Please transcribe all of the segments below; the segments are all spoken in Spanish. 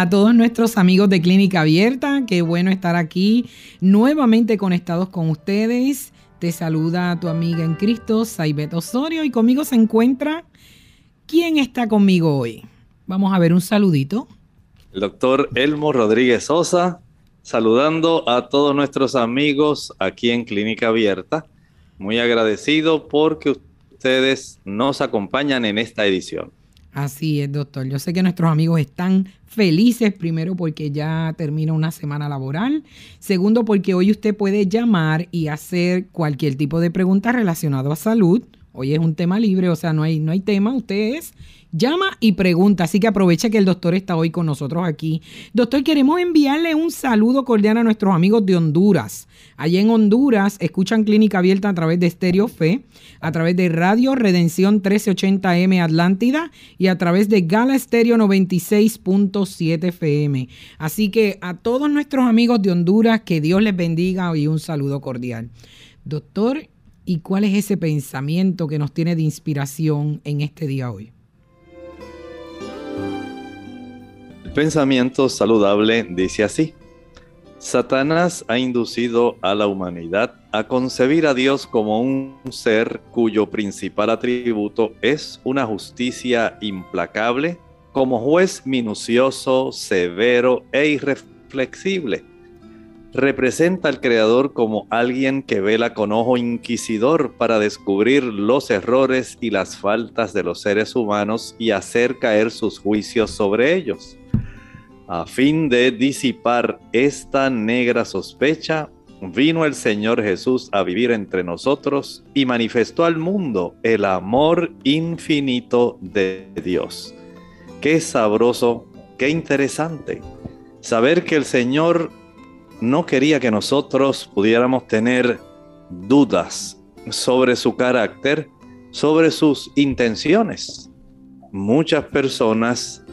A todos nuestros amigos de Clínica Abierta, qué bueno estar aquí nuevamente conectados con ustedes. Te saluda tu amiga en Cristo, Saibet Osorio, y conmigo se encuentra. ¿Quién está conmigo hoy? Vamos a ver un saludito. El doctor Elmo Rodríguez Sosa, saludando a todos nuestros amigos aquí en Clínica Abierta. Muy agradecido porque ustedes nos acompañan en esta edición. Así es, doctor. Yo sé que nuestros amigos están felices, primero porque ya termina una semana laboral, segundo porque hoy usted puede llamar y hacer cualquier tipo de pregunta relacionada a salud. Hoy es un tema libre, o sea, no hay, no hay tema, usted es Llama y pregunta, así que aprovecha que el doctor está hoy con nosotros aquí. Doctor, queremos enviarle un saludo cordial a nuestros amigos de Honduras. Allí en Honduras escuchan Clínica Abierta a través de Stereo Fe, a través de Radio Redención 1380M Atlántida y a través de Gala Stereo 96.7 FM. Así que a todos nuestros amigos de Honduras, que Dios les bendiga y un saludo cordial. Doctor, ¿y cuál es ese pensamiento que nos tiene de inspiración en este día hoy? pensamiento saludable dice así. Satanás ha inducido a la humanidad a concebir a Dios como un ser cuyo principal atributo es una justicia implacable, como juez minucioso, severo e irreflexible. Representa al Creador como alguien que vela con ojo inquisidor para descubrir los errores y las faltas de los seres humanos y hacer caer sus juicios sobre ellos. A fin de disipar esta negra sospecha, vino el Señor Jesús a vivir entre nosotros y manifestó al mundo el amor infinito de Dios. Qué sabroso, qué interesante saber que el Señor no quería que nosotros pudiéramos tener dudas sobre su carácter, sobre sus intenciones. Muchas personas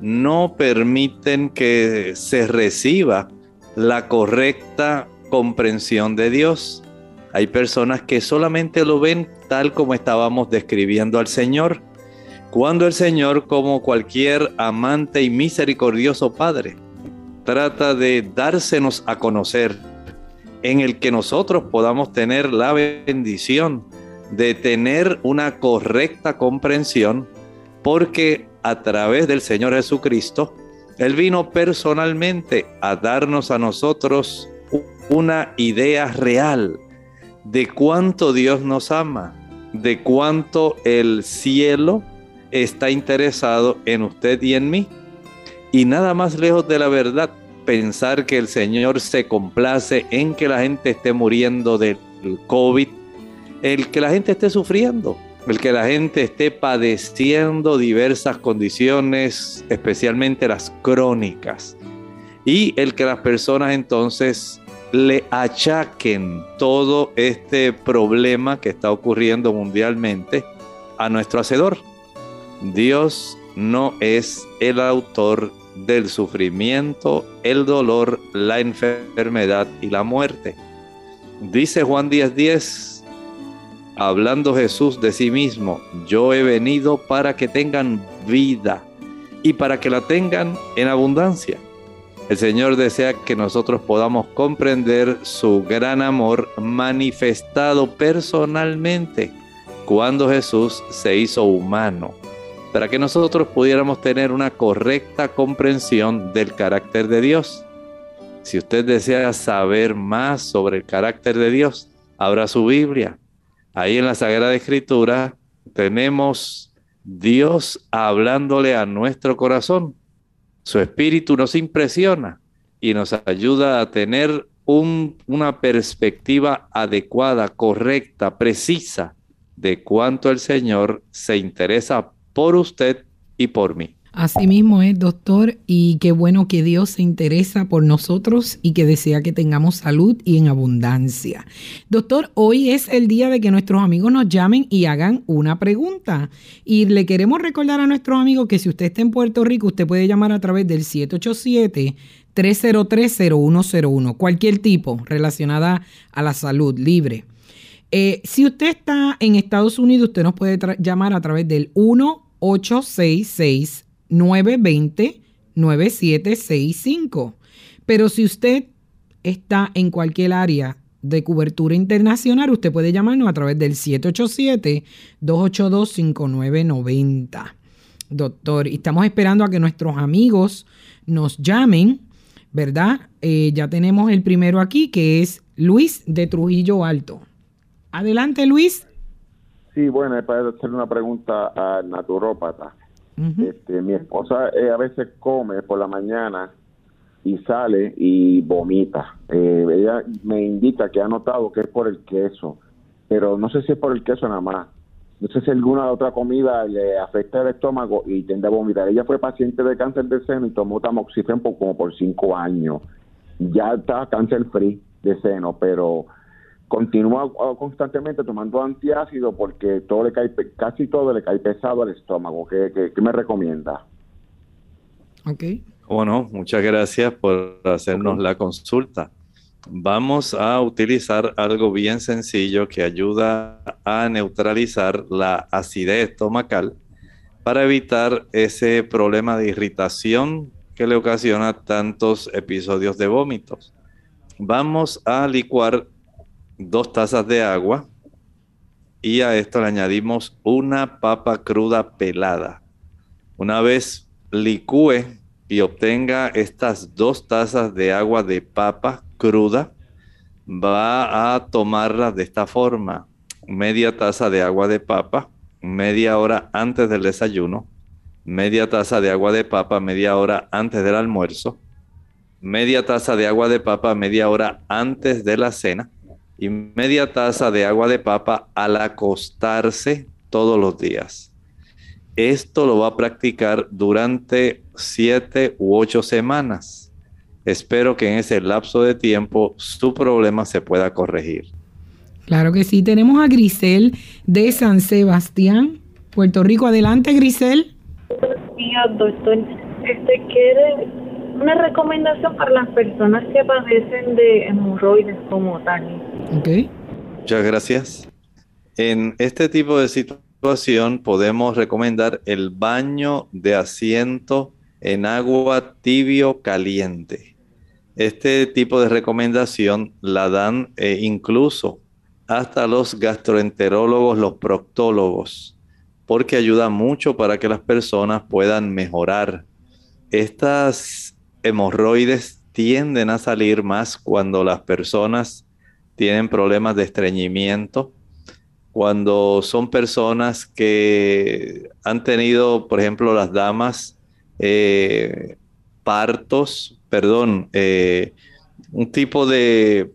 no permiten que se reciba la correcta comprensión de Dios. Hay personas que solamente lo ven tal como estábamos describiendo al Señor, cuando el Señor, como cualquier amante y misericordioso Padre, trata de dársenos a conocer, en el que nosotros podamos tener la bendición de tener una correcta comprensión, porque a través del Señor Jesucristo, Él vino personalmente a darnos a nosotros una idea real de cuánto Dios nos ama, de cuánto el cielo está interesado en usted y en mí. Y nada más lejos de la verdad, pensar que el Señor se complace en que la gente esté muriendo del COVID, el que la gente esté sufriendo el que la gente esté padeciendo diversas condiciones, especialmente las crónicas, y el que las personas entonces le achaquen todo este problema que está ocurriendo mundialmente a nuestro Hacedor. Dios no es el autor del sufrimiento, el dolor, la enfermedad y la muerte. Dice Juan 10:10, hablando Jesús de sí mismo, yo he venido para que tengan vida y para que la tengan en abundancia. El Señor desea que nosotros podamos comprender su gran amor manifestado personalmente cuando Jesús se hizo humano, para que nosotros pudiéramos tener una correcta comprensión del carácter de Dios. Si usted desea saber más sobre el carácter de Dios, abra su Biblia, Ahí en la Sagrada Escritura tenemos Dios hablándole a nuestro corazón. Su espíritu nos impresiona y nos ayuda a tener una perspectiva adecuada, correcta, precisa de cuánto el Señor se interesa por usted y por mí. Así mismo es, doctor, y qué bueno que Dios se interesa por nosotros y que desea que tengamos salud y en abundancia. Doctor, hoy es el día de que nuestros amigos nos llamen y hagan una pregunta. Y le queremos recordar a nuestros amigos que si usted está en Puerto Rico, usted puede llamar a través del 787. 303-0101, cualquier tipo relacionada a la salud libre. Eh, si usted está en Estados Unidos, usted nos puede llamar a través del 1866 920-9765. Pero si usted está en cualquier área de cobertura internacional, usted puede llamarnos a través del 787-282-5990. Doctor, y estamos esperando a que nuestros amigos nos llamen, ¿verdad? Eh, ya tenemos el primero aquí, que es Luis de Trujillo Alto. Adelante, Luis. Sí, bueno, es para hacerle una pregunta al naturópata este, mi esposa eh, a veces come por la mañana y sale y vomita. Eh, ella me indica que ha notado que es por el queso, pero no sé si es por el queso nada más. No sé si alguna otra comida le afecta el estómago y tiende a vomitar. Ella fue paciente de cáncer de seno y tomó tamoxifen por, como por cinco años. Ya está cáncer free de seno, pero continúa constantemente tomando antiácido porque todo le cae, casi todo le cae pesado al estómago. ¿Qué, me recomienda? Ok. Bueno, muchas gracias por hacernos la consulta. Vamos a utilizar algo bien sencillo que ayuda a neutralizar la acidez estomacal para evitar ese problema de irritación que le ocasiona tantos episodios de vómitos. Vamos a licuar dos tazas de agua y a esto le añadimos una papa cruda pelada. Una vez licúe y obtenga estas dos tazas de agua de papa cruda, va a tomarlas de esta forma. Media taza de agua de papa, media hora antes del desayuno, media taza de agua de papa, media hora antes del almuerzo, media taza de agua de papa, media hora antes de la cena y media taza de agua de papa al acostarse todos los días. Esto lo va a practicar durante siete u ocho semanas. Espero que en ese lapso de tiempo su problema se pueda corregir. Claro que sí. Tenemos a Grisel de San Sebastián, Puerto Rico. Adelante, Grisel. Buenos días, doctor. Este quiere una recomendación para las personas que padecen de hemorroides como tal. Ok. Muchas gracias. En este tipo de situación podemos recomendar el baño de asiento en agua tibio caliente. Este tipo de recomendación la dan eh, incluso hasta los gastroenterólogos, los proctólogos, porque ayuda mucho para que las personas puedan mejorar. Estas hemorroides tienden a salir más cuando las personas tienen problemas de estreñimiento, cuando son personas que han tenido, por ejemplo, las damas, eh, partos, perdón, eh, un tipo de,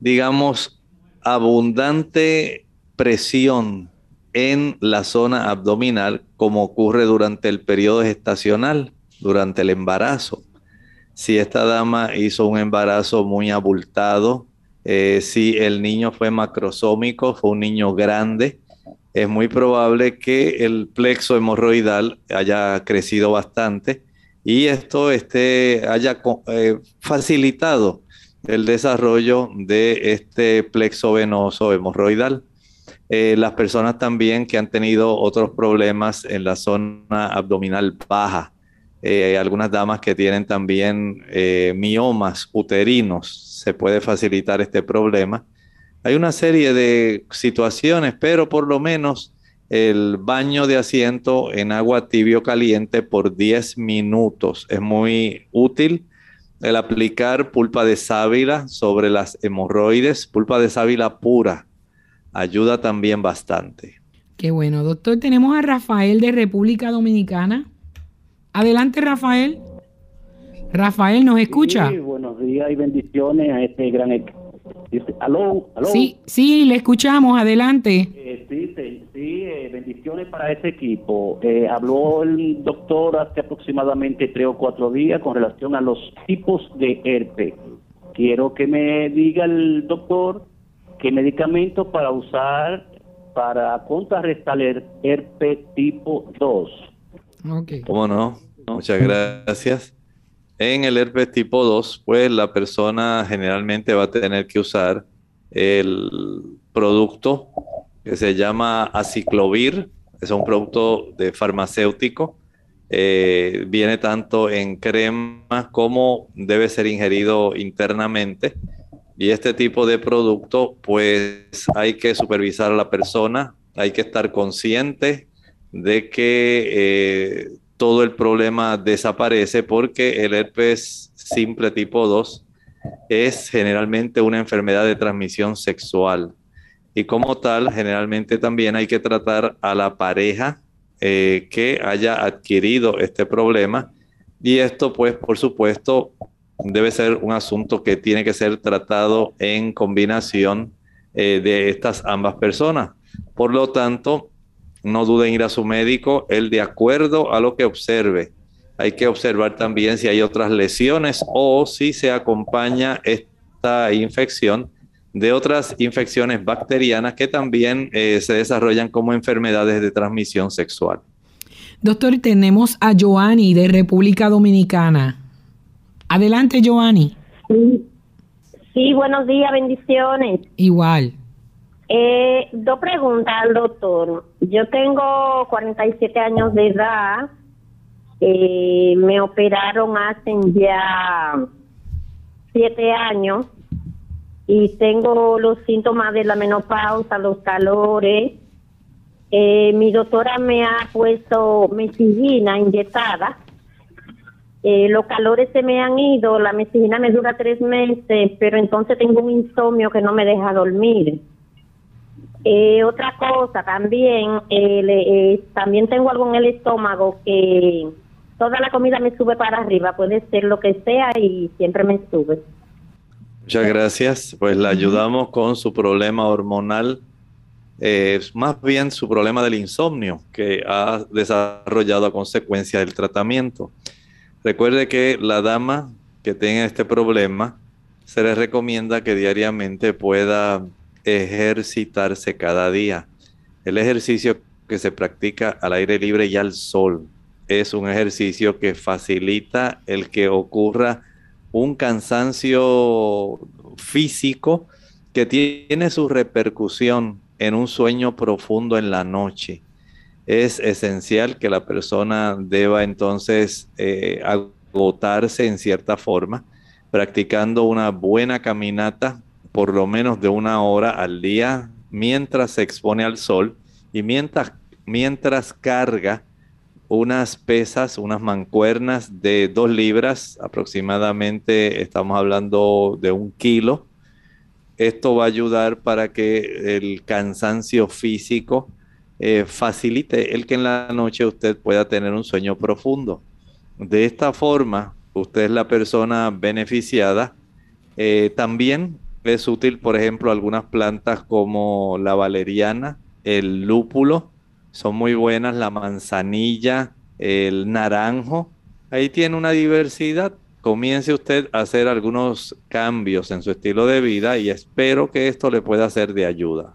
digamos, abundante presión en la zona abdominal, como ocurre durante el periodo gestacional durante el embarazo. Si esta dama hizo un embarazo muy abultado, eh, si el niño fue macrosómico, fue un niño grande, es muy probable que el plexo hemorroidal haya crecido bastante y esto este, haya eh, facilitado el desarrollo de este plexo venoso hemorroidal. Eh, las personas también que han tenido otros problemas en la zona abdominal baja, eh, algunas damas que tienen también eh, miomas uterinos, se puede facilitar este problema. Hay una serie de situaciones, pero por lo menos el baño de asiento en agua tibio caliente por 10 minutos es muy útil. El aplicar pulpa de sábila sobre las hemorroides, pulpa de sábila pura, ayuda también bastante. Qué bueno, doctor. Tenemos a Rafael de República Dominicana. Adelante, Rafael. Rafael, ¿nos escucha? Sí, buenos días y bendiciones a este gran aló, aló. Sí, sí, le escuchamos, adelante. Eh, sí, sí, eh, bendiciones para este equipo. Eh, habló el doctor hace aproximadamente tres o cuatro días con relación a los tipos de herpes. Quiero que me diga el doctor qué medicamento para usar para contrarrestar el herpes tipo 2. Okay. ¿Cómo no? Muchas gracias. En el herpes tipo 2, pues la persona generalmente va a tener que usar el producto que se llama aciclovir, es un producto de farmacéutico. Eh, viene tanto en crema como debe ser ingerido internamente. Y este tipo de producto, pues hay que supervisar a la persona, hay que estar consciente de que eh, todo el problema desaparece porque el herpes simple tipo 2 es generalmente una enfermedad de transmisión sexual. Y como tal, generalmente también hay que tratar a la pareja eh, que haya adquirido este problema. Y esto, pues, por supuesto, debe ser un asunto que tiene que ser tratado en combinación eh, de estas ambas personas. Por lo tanto, no duden en ir a su médico, él de acuerdo a lo que observe. Hay que observar también si hay otras lesiones o si se acompaña esta infección de otras infecciones bacterianas que también eh, se desarrollan como enfermedades de transmisión sexual. Doctor, tenemos a Joanny de República Dominicana. Adelante, Joanny. Sí, buenos días, bendiciones. Igual. Eh, dos preguntas al doctor. Yo tengo 47 años de edad. Eh, me operaron hace ya siete años y tengo los síntomas de la menopausa, los calores. Eh, mi doctora me ha puesto mesillina inyectada. Eh, los calores se me han ido, la mesillina me dura tres meses, pero entonces tengo un insomnio que no me deja dormir. Eh, otra cosa, también, eh, eh, también tengo algo en el estómago que toda la comida me sube para arriba, puede ser lo que sea y siempre me sube. Muchas gracias. Pues la ayudamos con su problema hormonal, más bien su problema del insomnio que ha desarrollado a consecuencia del tratamiento. Recuerde que la dama que tenga este problema, se le recomienda que diariamente pueda ejercitarse cada día. El ejercicio que se practica al aire libre y al sol es un ejercicio que facilita el que ocurra un cansancio físico que tiene su repercusión en un sueño profundo en la noche. Es esencial que la persona deba entonces eh, agotarse en cierta forma, practicando una buena caminata por lo menos de una hora al día mientras se expone al sol y mientras, mientras carga unas pesas, unas mancuernas de dos libras, aproximadamente estamos hablando de un kilo. Esto va a ayudar para que el cansancio físico eh, facilite el que en la noche usted pueda tener un sueño profundo. De esta forma, usted es la persona beneficiada. Eh, también es útil, por ejemplo, algunas plantas como la valeriana, el lúpulo, son muy buenas, la manzanilla, el naranjo. Ahí tiene una diversidad. Comience usted a hacer algunos cambios en su estilo de vida y espero que esto le pueda ser de ayuda.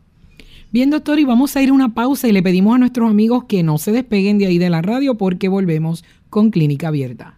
Bien, doctor, y vamos a ir a una pausa y le pedimos a nuestros amigos que no se despeguen de ahí de la radio porque volvemos con Clínica Abierta.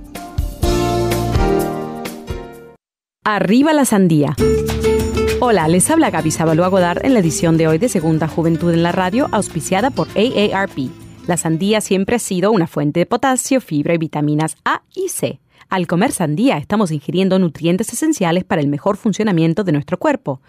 Arriba la sandía. Hola, les habla Gaby Sabalua Godard en la edición de hoy de Segunda Juventud en la Radio, auspiciada por AARP. La sandía siempre ha sido una fuente de potasio, fibra y vitaminas A y C Al comer sandía estamos ingiriendo nutrientes esenciales para el mejor funcionamiento de nuestro cuerpo.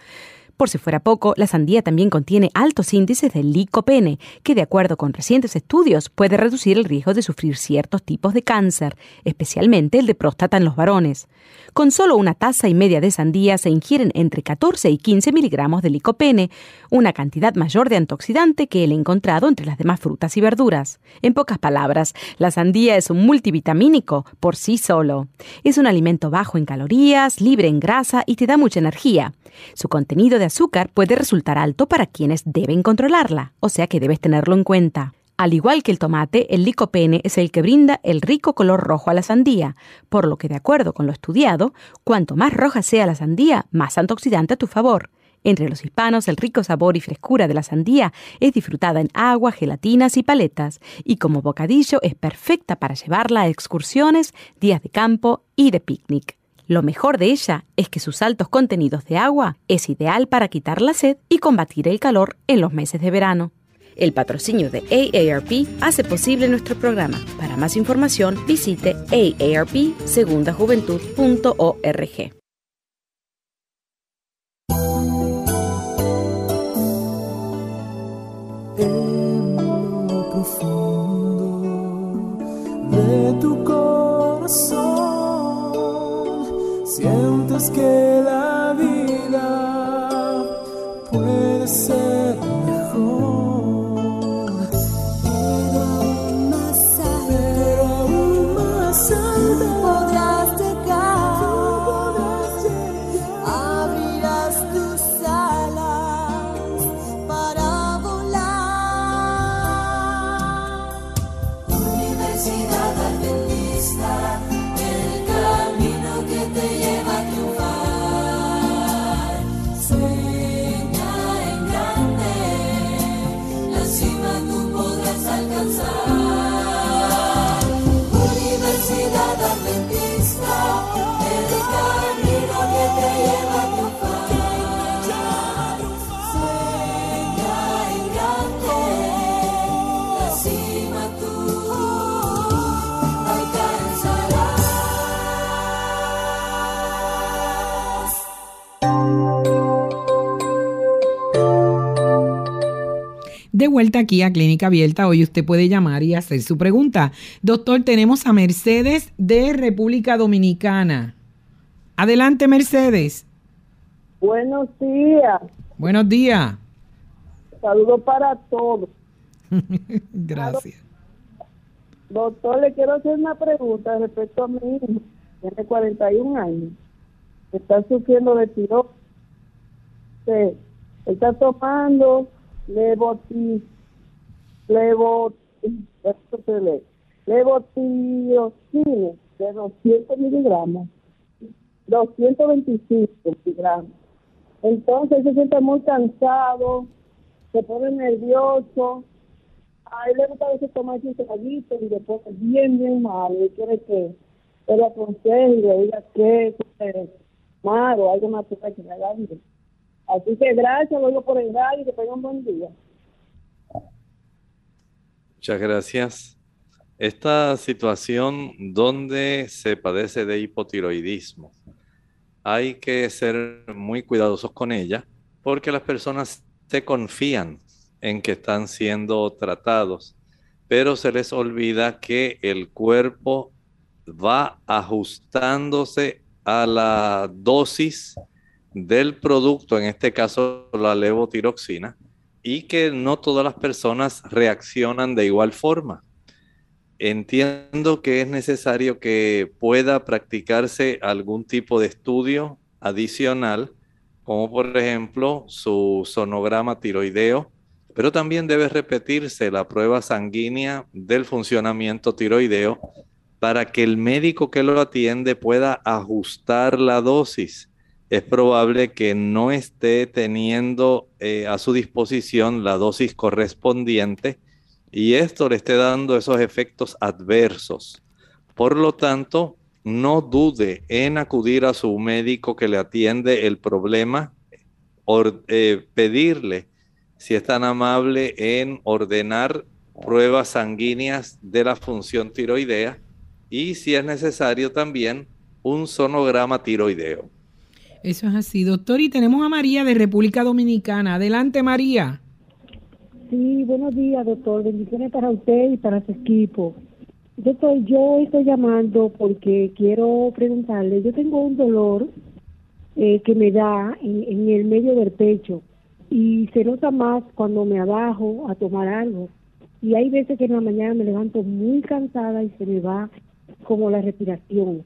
Por si fuera poco, la sandía también contiene altos índices de licopene, que de acuerdo con recientes estudios puede reducir el riesgo de sufrir ciertos tipos de cáncer, especialmente el de próstata en los varones. Con solo una taza y media de sandía se ingieren entre 14 y 15 miligramos de licopene, una cantidad mayor de antioxidante que el encontrado entre las demás frutas y verduras. En pocas palabras, la sandía es un multivitamínico por sí solo. Es un alimento bajo en calorías, libre en grasa y te da mucha energía. Su contenido de azúcar puede resultar alto para quienes deben controlarla, o sea que debes tenerlo en cuenta. Al igual que el tomate, el licopene es el que brinda el rico color rojo a la sandía, por lo que de acuerdo con lo estudiado, cuanto más roja sea la sandía, más antioxidante a tu favor. Entre los hispanos, el rico sabor y frescura de la sandía es disfrutada en agua, gelatinas y paletas, y como bocadillo es perfecta para llevarla a excursiones, días de campo y de picnic. Lo mejor de ella es que sus altos contenidos de agua es ideal para quitar la sed y combatir el calor en los meses de verano. El patrocinio de AARP hace posible nuestro programa. Para más información, visite aarpsegundajuventud.org. de tu corazón aquí a Clínica Abierta, hoy usted puede llamar y hacer su pregunta. Doctor, tenemos a Mercedes de República Dominicana. Adelante, Mercedes. Buenos días. Buenos días. Saludos para todos. Gracias. Doctor, le quiero hacer una pregunta respecto a mi hijo. Tiene 41 años. Está sufriendo de tiro. está tomando levoti, levotiroxina de 200 miligramos, 225 miligramos. Entonces se siente muy cansado, se pone nervioso. A le gusta a veces tomar ese traguito y después bien, bien malo. Y quiere que él lo aconseje y le diga que es malo, algo natural que le haga. Así que gracias, luego por el radio y que tengan un buen día. Muchas gracias. Esta situación donde se padece de hipotiroidismo, hay que ser muy cuidadosos con ella porque las personas se confían en que están siendo tratados, pero se les olvida que el cuerpo va ajustándose a la dosis del producto, en este caso la levotiroxina, y que no todas las personas reaccionan de igual forma. Entiendo que es necesario que pueda practicarse algún tipo de estudio adicional, como por ejemplo su sonograma tiroideo, pero también debe repetirse la prueba sanguínea del funcionamiento tiroideo para que el médico que lo atiende pueda ajustar la dosis es probable que no esté teniendo eh, a su disposición la dosis correspondiente y esto le esté dando esos efectos adversos. Por lo tanto, no dude en acudir a su médico que le atiende el problema, o eh, pedirle, si es tan amable, en ordenar pruebas sanguíneas de la función tiroidea y si es necesario también un sonograma tiroideo. Eso es así, doctor. Y tenemos a María de República Dominicana. Adelante, María. Sí, buenos días, doctor. Bendiciones para usted y para su equipo. Doctor, yo estoy llamando porque quiero preguntarle, yo tengo un dolor eh, que me da en, el medio del pecho y se nota más cuando me abajo a tomar algo. Y hay veces que en la mañana me levanto muy cansada y se me va como la respiración.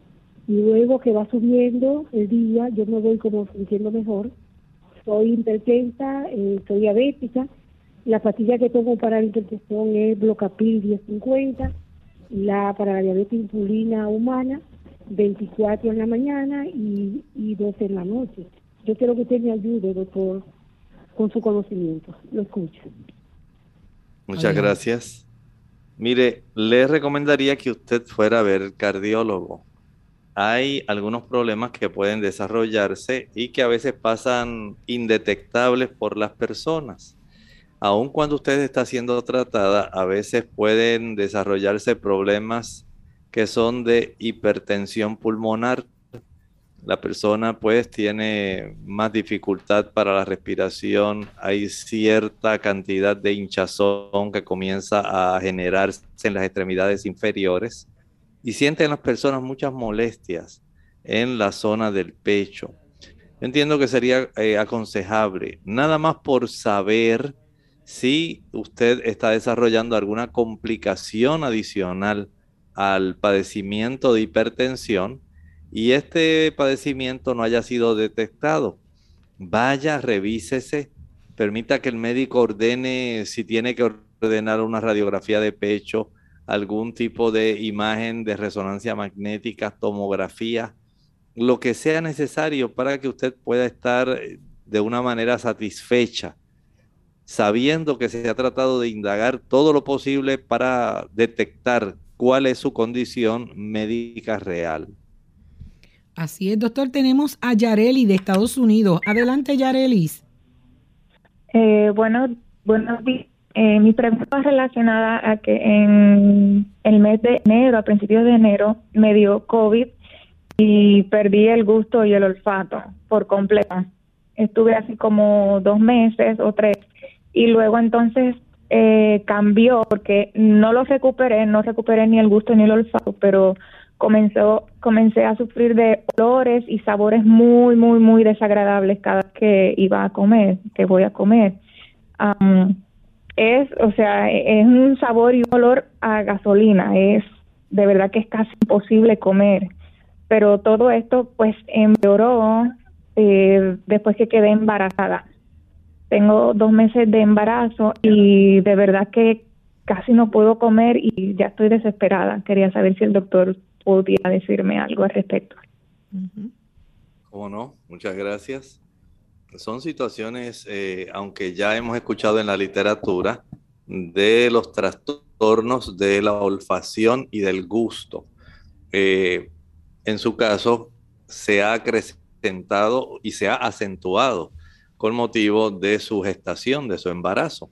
Y luego que va subiendo el día, yo me voy como sintiendo mejor. Soy hipertensa, eh, soy diabética. La pastilla que tomo para la hipertensión es Blocapil 1050 la para la diabetes insulina humana, 24 en la mañana y, y 12 en la noche. Yo quiero que usted me ayude, doctor, con su conocimiento. Lo escucho. Muchas gracias. Mire, le recomendaría que usted fuera a ver cardiólogo. Hay algunos problemas que pueden desarrollarse y que a veces pasan indetectables por las personas. Aun cuando usted está siendo tratada, a veces pueden desarrollarse problemas que son de hipertensión pulmonar. La persona pues tiene más dificultad para la respiración, hay cierta cantidad de hinchazón que comienza a generarse en las extremidades inferiores y sienten las personas muchas molestias en la zona del pecho. entiendo que sería eh, aconsejable, nada más por saber si usted está desarrollando alguna complicación adicional al padecimiento de hipertensión y este padecimiento no haya sido detectado, vaya, revísese, permita que el médico ordene si tiene que ordenar una radiografía de pecho, algún tipo de imagen de resonancia magnética, tomografía, lo que sea necesario para que usted pueda estar de una manera satisfecha sabiendo que se ha tratado de indagar todo lo posible para detectar cuál es su condición médica real. Así es, doctor. Tenemos a Yareli de Estados Unidos. Adelante, Yarelis. Eh, bueno, buenos días. Eh, mi pregunta relacionada a que en el mes de enero, a principios de enero, me dio COVID y perdí el gusto y el olfato por completo. Estuve así como dos meses o tres y luego entonces eh, cambió porque no lo recuperé, no recuperé ni el gusto ni el olfato, pero comenzó, comencé a sufrir de olores y sabores muy, muy, muy desagradables cada que iba a comer, que voy a comer. Es, o sea, es un sabor y un olor a gasolina, es de verdad que es casi imposible comer. Pero todo esto pues empeoró eh, después que quedé embarazada tengo dos meses de embarazo y de verdad que casi no puedo comer y ya estoy desesperada. Quería saber si el doctor podía decirme algo al respecto. ¿Cómo no? Muchas gracias. Son situaciones, eh, aunque ya hemos escuchado en la literatura, de los trastornos de la olfacción y del gusto. Eh, en su caso, se ha acrecentado y se ha acentuado con motivo de su gestación, de su embarazo.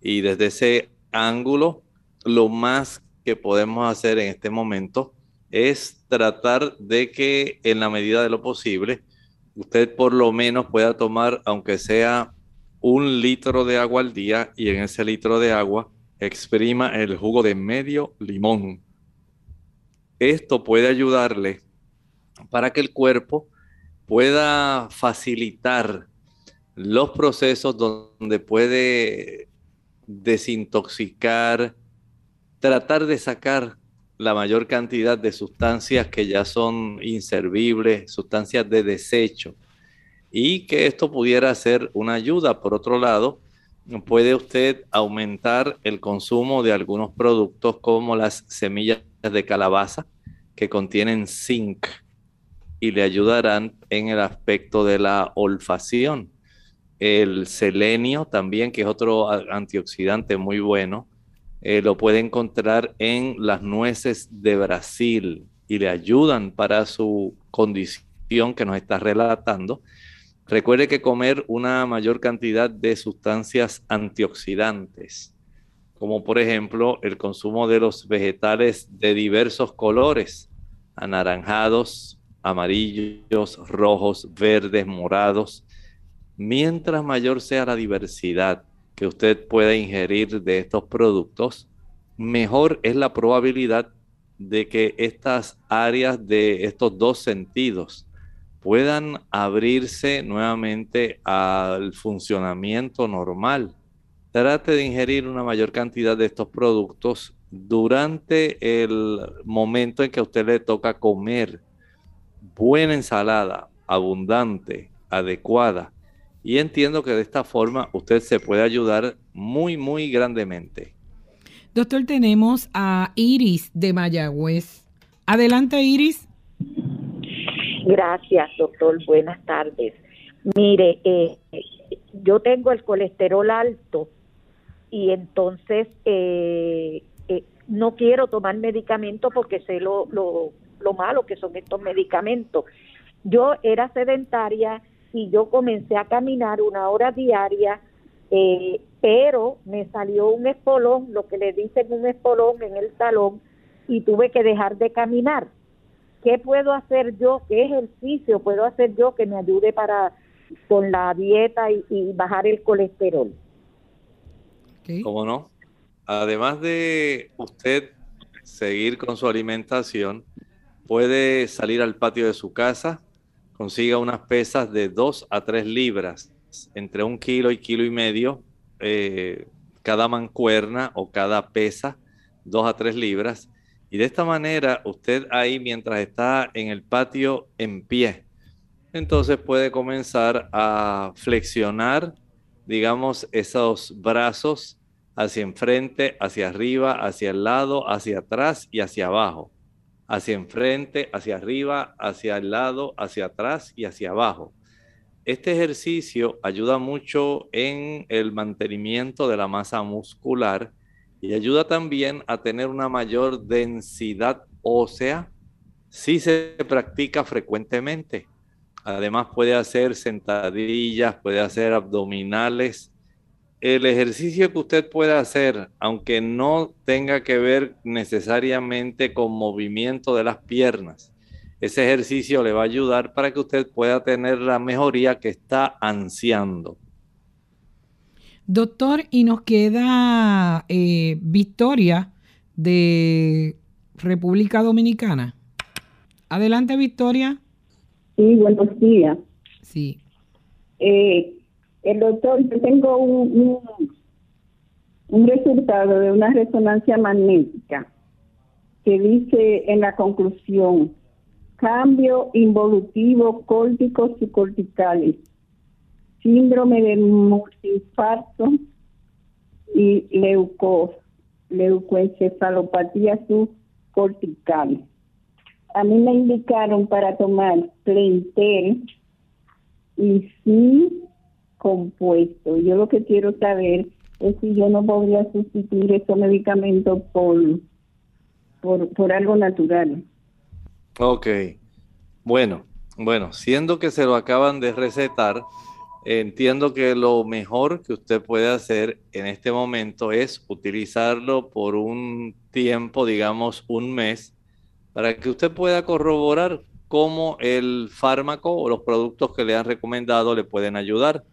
Y desde ese ángulo, lo más que podemos hacer en este momento es tratar de que en la medida de lo posible, usted por lo menos pueda tomar, aunque sea un litro de agua al día, y en ese litro de agua exprima el jugo de medio limón. Esto puede ayudarle para que el cuerpo pueda facilitar los procesos donde puede desintoxicar, tratar de sacar la mayor cantidad de sustancias que ya son inservibles, sustancias de desecho, y que esto pudiera ser una ayuda. Por otro lado, puede usted aumentar el consumo de algunos productos como las semillas de calabaza que contienen zinc y le ayudarán en el aspecto de la olfacción el selenio también, que es otro antioxidante muy bueno, eh, lo puede encontrar en las nueces de Brasil y le ayudan para su condición que nos está relatando. Recuerde que comer una mayor cantidad de sustancias antioxidantes como por ejemplo el consumo de los vegetales de diversos colores, anaranjados, amarillos, rojos, verdes, morados. Mientras mayor sea la diversidad que usted pueda ingerir de estos productos, mejor es la probabilidad de que estas áreas de estos dos sentidos puedan abrirse nuevamente al funcionamiento normal. Trate de ingerir una mayor cantidad de estos productos durante el momento en que a usted le toca comer. Buena ensalada, abundante, adecuada. Y entiendo que de esta forma usted se puede ayudar muy, muy grandemente. Doctor, tenemos a Iris de Mayagüez. Adelante, Iris. Gracias, doctor. Buenas tardes. Mire, eh, yo tengo el colesterol alto y entonces eh, eh, no quiero tomar medicamentos porque sé lo, lo, lo malo que son estos medicamentos. Yo era sedentaria y yo comencé a caminar una hora diaria eh, pero me salió un espolón, lo que le dicen un espolón en el talón, y tuve que dejar de caminar. ¿Qué puedo hacer yo? ¿Qué ejercicio puedo hacer yo que me ayude para con la dieta y, bajar el colesterol? ¿Cómo no? Además de usted seguir con su alimentación, puede salir al patio de su casa, consiga unas pesas de 2 a 3 libras entre un kilo y kilo y medio eh, cada mancuerna o cada pesa, dos a tres libras. Y de esta manera, usted ahí mientras está en el patio en pie, entonces puede comenzar a flexionar, digamos, esos brazos hacia enfrente, hacia arriba, hacia el lado, hacia atrás y hacia abajo. Hacia enfrente, hacia arriba, hacia el lado, hacia atrás y hacia abajo. Este ejercicio ayuda mucho en el mantenimiento de la masa muscular y ayuda también a tener una mayor densidad ósea si se practica frecuentemente. Además puede hacer sentadillas, puede hacer abdominales. El ejercicio que usted pueda hacer, aunque no tenga que ver necesariamente con movimiento de las piernas, ese ejercicio le va a ayudar para que usted pueda tener la mejoría que está ansiando. Doctor, y nos queda eh, Victoria de República Dominicana. Adelante, Victoria. Sí, buenos días. Sí. Eh, el doctor, yo tengo un, un resultado de una resonancia magnética que dice en la conclusión cambio involutivo córtico subcorticales, síndrome de multiinfarto y leuco, leucoencefalopatía subcortical. A mí me indicaron para tomar Plentel y sí compuesto. Yo lo que quiero saber es si yo no podría sustituir estos medicamentos por, por, por algo natural. Ok. Bueno, bueno, siendo que se lo acaban de recetar, entiendo que lo mejor que usted puede hacer en este momento es utilizarlo por un tiempo, digamos un mes, para que usted pueda corroborar cómo el fármaco o los productos que le han recomendado le pueden ayudar.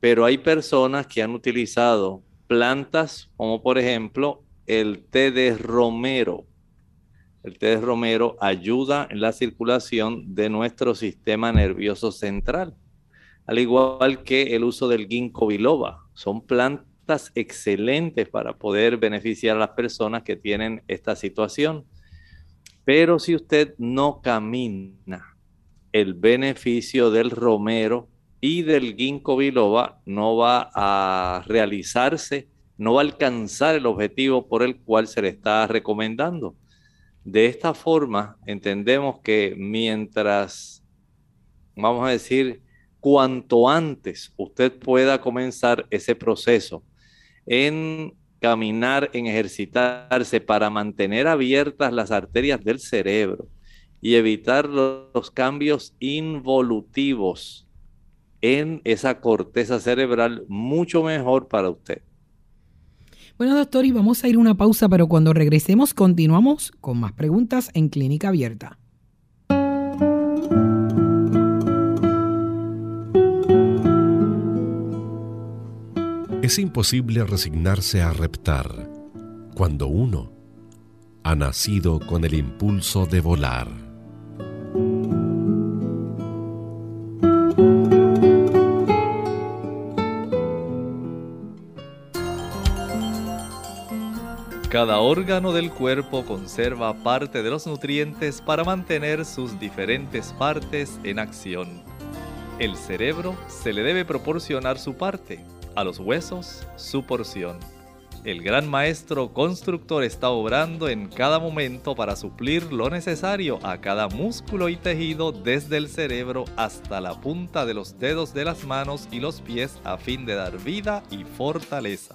Pero hay personas que han utilizado plantas como por ejemplo el té de romero el té de romero ayuda en la circulación de nuestro sistema nervioso central, al igual que el uso del ginkgo biloba. Son plantas excelentes para poder beneficiar a las personas que tienen esta situación. Pero si usted no camina, el beneficio del romero y del ginkgo biloba no va a realizarse, no va a alcanzar el objetivo por el cual se le está recomendando. De esta forma, entendemos que mientras, vamos a decir, cuanto antes usted pueda comenzar ese proceso en caminar, en ejercitarse para mantener abiertas las arterias del cerebro y evitar los cambios involutivos en esa corteza cerebral, mucho mejor para usted. Bueno, doctor, y vamos a ir a una pausa, pero cuando regresemos continuamos con más preguntas en Clínica Abierta. Es imposible resignarse a reptar cuando uno ha nacido con el impulso de volar. Cada órgano del cuerpo conserva parte de los nutrientes para mantener sus diferentes partes en acción. El cerebro se le debe proporcionar su parte a los huesos su porción. El gran maestro constructor está obrando en cada momento para suplir lo necesario a cada músculo y tejido desde el cerebro hasta la punta de los dedos de las manos y los pies a fin de dar vida y fortaleza.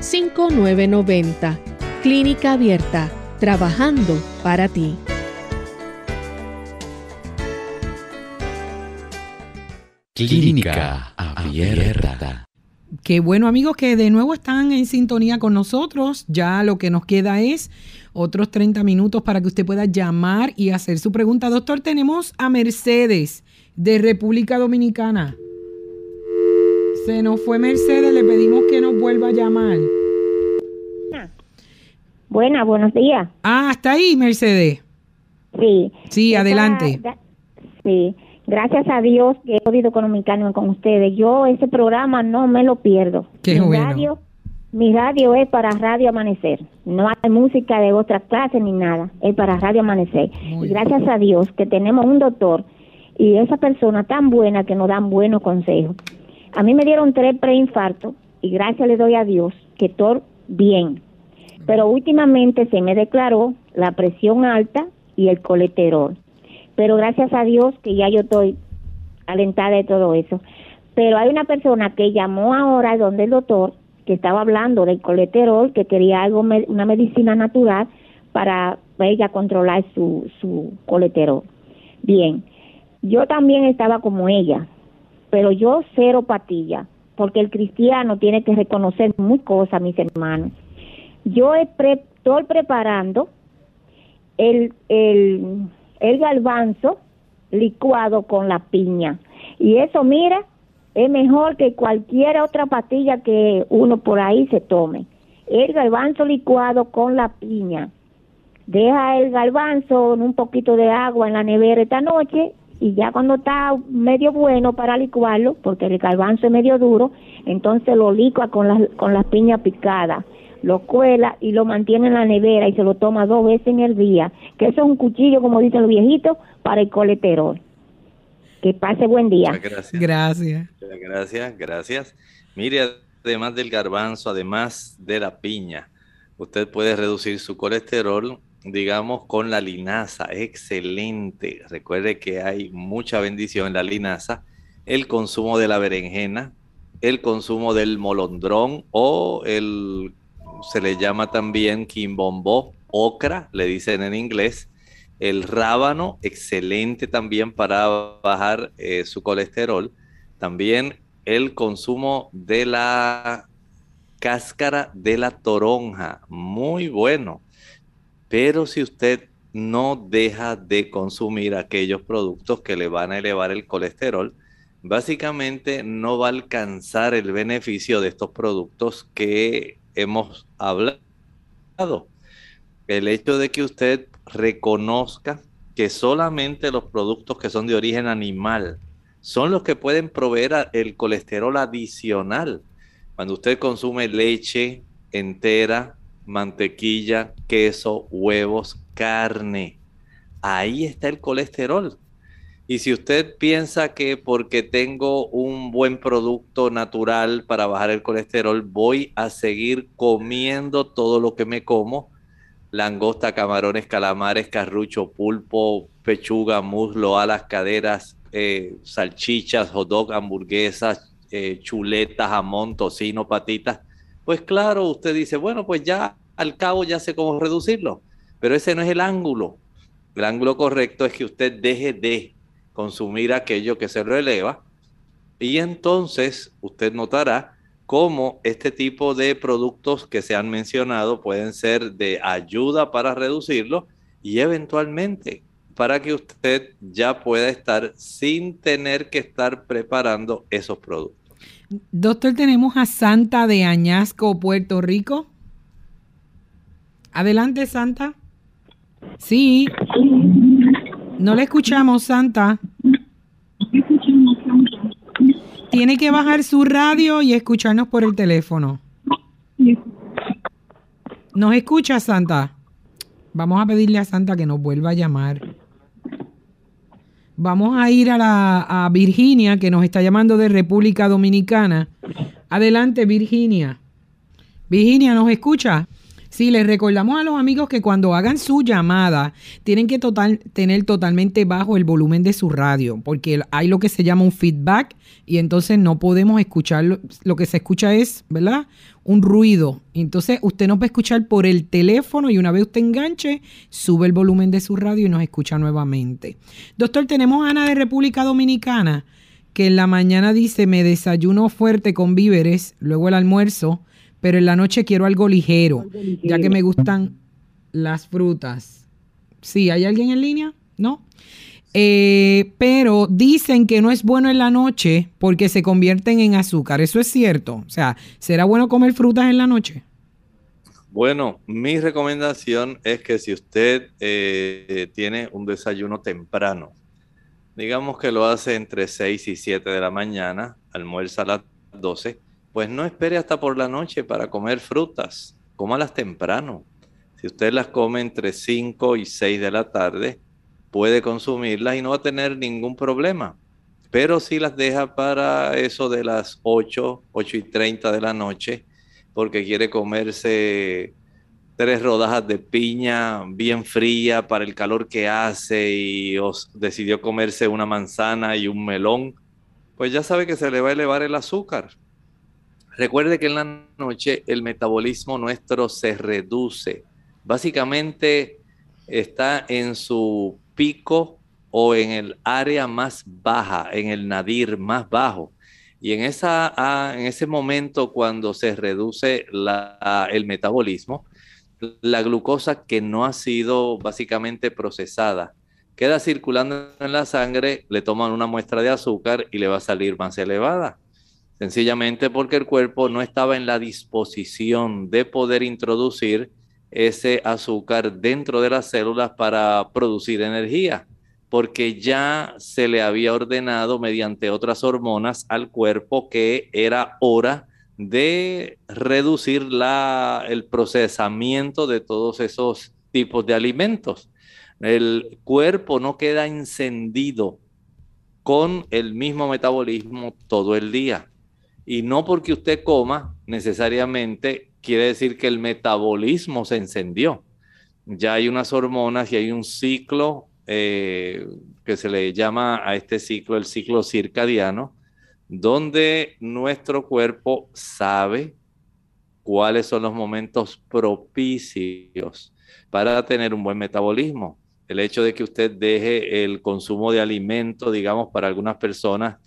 787-282-5990. Clínica Abierta, trabajando para ti. Clínica Abierta. Qué bueno amigos que de nuevo están en sintonía con nosotros. Ya lo que nos queda es otros 30 minutos para que usted pueda llamar y hacer su pregunta. Doctor, tenemos a Mercedes de República Dominicana. Se nos fue Mercedes, le pedimos que nos vuelva a llamar. Buena, buenos días. Ah, está ahí Mercedes. Sí. Sí, adelante. Sí. Gracias a Dios que he podido comunicarme con ustedes. Yo ese programa no me lo pierdo. Qué mi bueno. Radio, mi radio es para Radio Amanecer. No hay música de otra clase ni nada. Es para Radio Amanecer. y gracias a Dios que tenemos un doctor y esa persona tan buena que nos dan buenos consejos. A mí me dieron tres preinfartos y gracias le doy a Dios que estoy bien. Pero últimamente se me declaró la presión alta y el colesterol pero gracias a Dios que ya yo estoy alentada de todo eso. Pero hay una persona que llamó ahora donde el doctor, que estaba hablando del colesterol, que quería algo, una medicina natural para ella controlar su, su colesterol. Bien, yo también estaba como ella, pero yo cero patilla, porque el cristiano tiene que reconocer muy cosas, mis hermanos. Yo estoy preparando el, el el licuado con la piña. Y eso, mira, es mejor que cualquier otra pastilla que uno por ahí se tome. El galbanzo licuado con la piña. Deja el galbanzo en un poquito de agua en la nevera esta noche y ya cuando está medio bueno para licuarlo, porque el garbanzo es medio duro, entonces lo licua con las con las piñas picadas lo cuela y lo mantiene en la nevera y se lo toma dos veces en el día, que eso es un cuchillo, como dicen los viejitos, para el colesterol. Que pase buen día. gracias. Gracias. Gracias, gracias. Mire, además del garbanzo, además de la piña, usted puede reducir su colesterol, digamos, con la linaza. Excelente. Recuerde que hay mucha bendición en la linaza. El consumo de la berenjena, el consumo del molondrón o el se le llama también quimbombo, ocra, le dicen en inglés. El rábano, excelente también para bajar eh, su colesterol. También el consumo de la cáscara de la toronja, muy bueno. Pero si usted no deja de consumir aquellos productos que le van a elevar el colesterol, básicamente no va a alcanzar el beneficio de estos productos que hemos hablado. El hecho de que usted reconozca que solamente los productos que son de origen animal son los que pueden proveer el colesterol adicional. Cuando usted consume leche entera, mantequilla, queso, huevos, carne, ahí está el colesterol. Y si usted piensa que porque tengo un buen producto natural para bajar el colesterol, voy a seguir comiendo todo lo que me como, langosta, camarones, calamares, carrucho, pulpo, pechuga, muslo, alas, caderas, eh, salchichas, hot dog, hamburguesas, eh, chuletas, jamón, tocino, patitas, pues claro, usted dice, bueno, pues ya al cabo ya sé cómo reducirlo, pero ese no es el ángulo. El ángulo correcto es que usted deje de consumir aquello que se lo eleva y entonces usted notará cómo este tipo de productos que se han mencionado pueden ser de ayuda para reducirlo y eventualmente para que usted ya pueda estar sin tener que estar preparando esos productos. Doctor, tenemos a Santa de Añasco, Puerto Rico. Adelante, Santa. Sí. No le escuchamos, Santa. Tiene que bajar su radio y escucharnos por el teléfono. ¿Nos escucha, Santa? Vamos a pedirle a Santa que nos vuelva a llamar. Vamos a ir a, la, Virginia, que nos está llamando de República Dominicana. Adelante, Virginia. Virginia, ¿nos escucha? Sí, les recordamos a los amigos que cuando hagan su llamada tienen que tener totalmente bajo el volumen de su radio, porque hay lo que se llama un feedback y entonces no podemos escuchar, lo, lo que se escucha es, ¿verdad? Un ruido. Entonces usted nos va a escuchar por el teléfono y una vez usted enganche, sube el volumen de su radio y nos escucha nuevamente. Doctor, tenemos a Ana de República Dominicana que en la mañana dice, me desayuno fuerte con víveres, luego el almuerzo pero en la noche quiero algo ligero, ya que me gustan las frutas. Sí, ¿hay alguien en línea? ¿No? Eh, pero dicen que no es bueno en la noche porque se convierten en azúcar. ¿Eso es cierto? O sea, ¿será bueno comer frutas en la noche? Bueno, mi recomendación es que si usted eh, tiene un desayuno temprano, digamos que lo hace entre 6 y 7 de la mañana, almuerza a las 12, pues no espere hasta por la noche para comer frutas, cómalas temprano. Si usted las come entre 5 y 6 de la tarde, puede consumirlas y no va a tener ningún problema. Pero si las deja para eso de las 8, 8 y 30 de la noche, porque quiere comerse tres rodajas de piña bien fría para el calor que hace y os decidió comerse una manzana y un melón, pues ya sabe que se le va a elevar el azúcar. Recuerde que en la noche el metabolismo nuestro se reduce. Básicamente está en su pico o en el área más baja, en el nadir más bajo. Y en, esa, ah, en ese momento cuando se reduce el metabolismo, la glucosa que no ha sido básicamente procesada queda circulando en la sangre, le toman una muestra de azúcar y le va a salir más elevada sencillamente porque el cuerpo no estaba en la disposición de poder introducir ese azúcar dentro de las células para producir energía, porque ya se le había ordenado mediante otras hormonas al cuerpo que era hora de reducir el procesamiento de todos esos tipos de alimentos. El cuerpo no queda encendido con el mismo metabolismo todo el día. Y no porque usted coma necesariamente quiere decir que el metabolismo se encendió. Ya hay unas hormonas y hay un ciclo eh, que se le llama a este ciclo el ciclo circadiano, donde nuestro cuerpo sabe cuáles son los momentos propicios para tener un buen metabolismo. El hecho de que usted deje el consumo de alimento, digamos, para algunas personas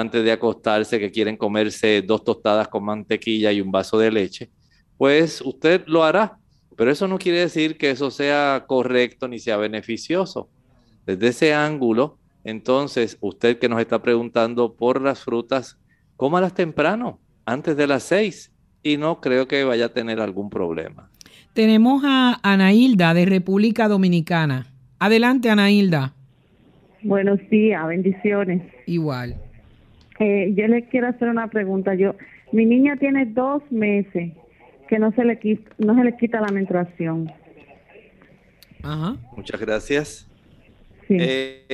antes de acostarse que quieren comerse dos tostadas con mantequilla y un vaso de leche, pues usted lo hará. Pero eso no quiere decir que eso sea correcto ni sea beneficioso. Desde ese ángulo, entonces, usted que nos está preguntando por las frutas, cómalas temprano, antes de las seis, y no creo que vaya a tener algún problema. Tenemos a Anailda de República Dominicana. Adelante, Anailda. Buenos días, bendiciones. Igual. Eh, yo le quiero hacer una pregunta. Yo, mi niña tiene dos meses que no se le quita, no se le quita la menstruación. Muchas gracias. Eh,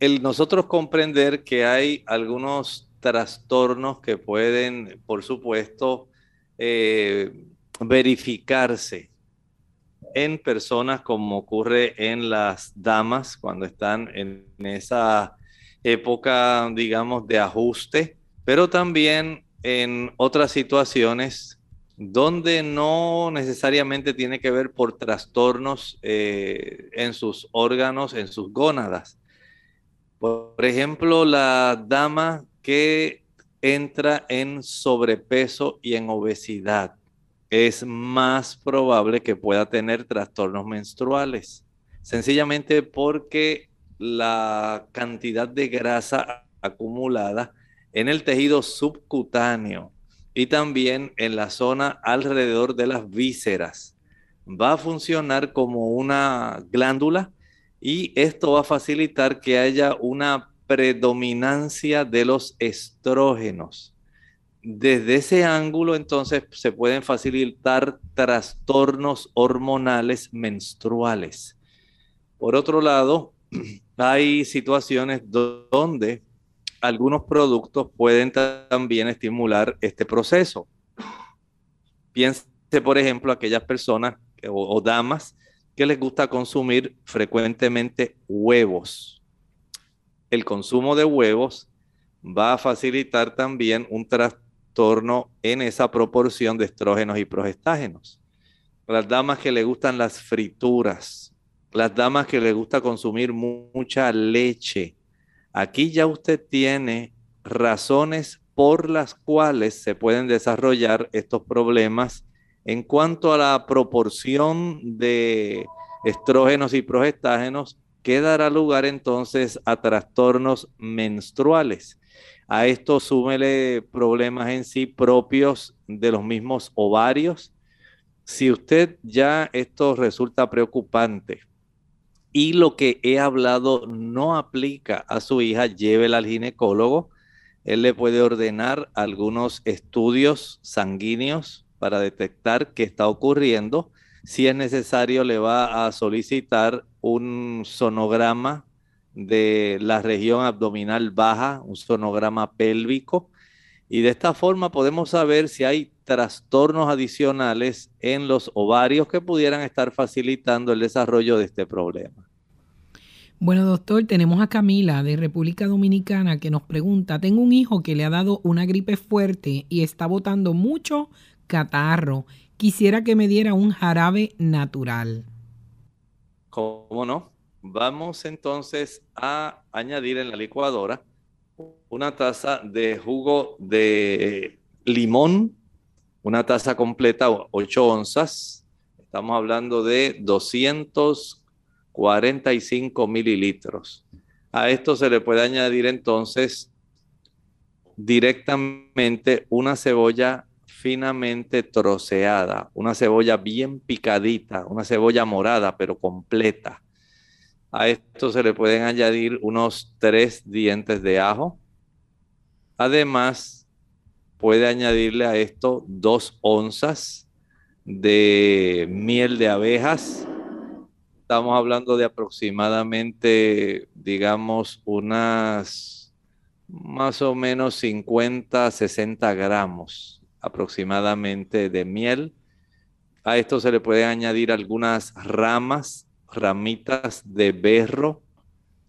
el nosotros comprender que hay algunos trastornos que pueden, por supuesto, eh, verificarse en personas como ocurre en las damas cuando están en esa época, digamos, de ajuste, pero también en otras situaciones donde no necesariamente tiene que ver por trastornos eh, en sus órganos, en sus gónadas. Por ejemplo, la dama que entra en sobrepeso y en obesidad es más probable que pueda tener trastornos menstruales, sencillamente porque la cantidad de grasa acumulada en el tejido subcutáneo y también en la zona alrededor de las vísceras va a funcionar como una glándula y esto va a facilitar que haya una predominancia de los estrógenos. Desde ese ángulo entonces se pueden facilitar trastornos hormonales menstruales. Por otro lado, hay situaciones donde algunos productos pueden también estimular este proceso. Piense, por ejemplo, aquellas personas o, damas que les gusta consumir frecuentemente huevos. El consumo de huevos va a facilitar también un trastorno en esa proporción de estrógenos y progestágenos. Las damas que les gustan las frituras, las damas que les gusta consumir mucha leche. Aquí ya usted tiene razones por las cuales se pueden desarrollar estos problemas en cuanto a la proporción de estrógenos y progestágenos que dará lugar entonces a trastornos menstruales. A esto súmele problemas en sí propios de los mismos ovarios. Si usted ya esto resulta preocupante, y lo que he hablado no aplica a su hija, llévela al ginecólogo. Él le puede ordenar algunos estudios sanguíneos para detectar qué está ocurriendo. Si es necesario, le va a solicitar un sonograma de la región abdominal baja, un sonograma pélvico. Y de esta forma podemos saber si hay trastornos adicionales en los ovarios que pudieran estar facilitando el desarrollo de este problema. Bueno, doctor, tenemos a Camila de República Dominicana que nos pregunta, tengo un hijo que le ha dado una gripe fuerte y está botando mucho catarro. Quisiera que me diera un jarabe natural. ¿Cómo no? Vamos entonces a añadir en la licuadora una taza de jugo de limón, una taza completa, 8 onzas. Estamos hablando de 245 mililitros. A esto se le puede añadir entonces directamente una cebolla finamente troceada, una cebolla bien picadita, una cebolla morada pero completa. A esto se le pueden añadir unos tres dientes de ajo. Además, puede añadirle a esto dos onzas de miel de abejas. Estamos hablando de aproximadamente, digamos, unas más o menos 50, 60 gramos aproximadamente de miel. A esto se le puede añadir algunas ramas, ramitas de berro.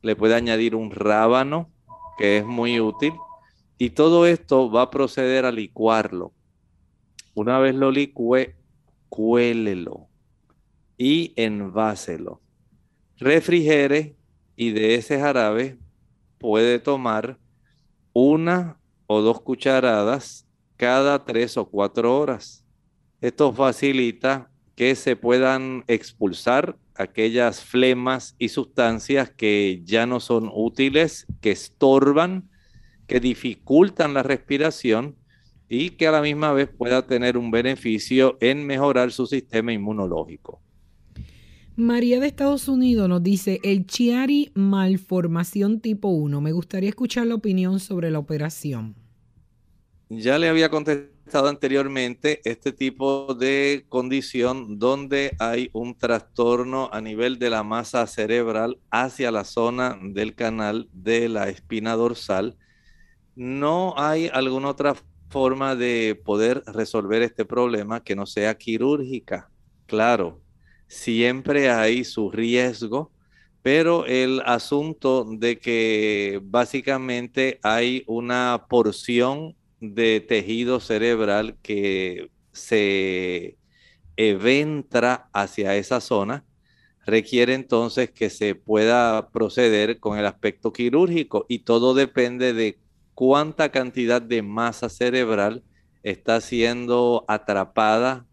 Le puede añadir un rábano, que es muy útil. Y todo esto va a proceder a licuarlo. Una vez lo licue, cuélelo y enváselo. Refrigere y de ese jarabe puede tomar una o dos cucharadas cada tres o cuatro horas. Esto facilita que se puedan expulsar aquellas flemas y sustancias que ya no son útiles, que estorban que dificultan la respiración y que a la misma vez pueda tener un beneficio en mejorar su sistema inmunológico. María de Estados Unidos nos dice el Chiari malformación tipo 1. Me gustaría escuchar la opinión sobre la operación. Ya le había contestado anteriormente este tipo de condición donde hay un trastorno a nivel de la masa cerebral hacia la zona del canal de la espina dorsal. No hay alguna otra forma de poder resolver este problema que no sea quirúrgica. Claro, siempre hay su riesgo, pero el asunto de que básicamente hay una porción de tejido cerebral que se eventra hacia esa zona, requiere entonces que se pueda proceder con el aspecto quirúrgico y todo depende de cuánta cantidad de masa cerebral está siendo atrapada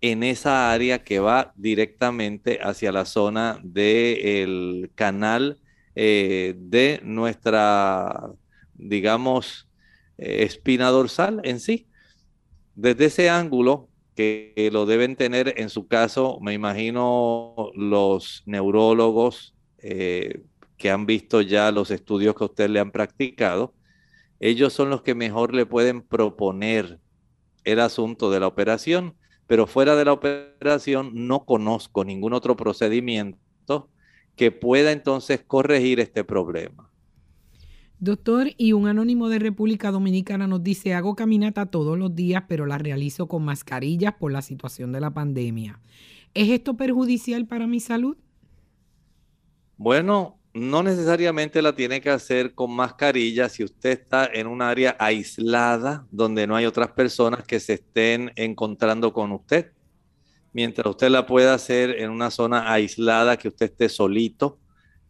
en esa área que va directamente hacia la zona del canal eh, de nuestra, digamos, eh, espina dorsal en sí. Desde ese ángulo, que lo deben tener en su caso, me imagino los neurólogos eh, que han visto ya los estudios que usted le han practicado, ellos son los que mejor le pueden proponer el asunto de la operación, pero fuera de la operación no conozco ningún otro procedimiento que pueda entonces corregir este problema. Doctor, y un anónimo de República Dominicana nos dice, hago caminata todos los días, pero la realizo con mascarillas por la situación de la pandemia. ¿Es esto perjudicial para mi salud? Bueno, no necesariamente la tiene que hacer con mascarilla si usted está en un área aislada donde no hay otras personas que se estén encontrando con usted. Mientras usted la pueda hacer en una zona aislada que usted esté solito,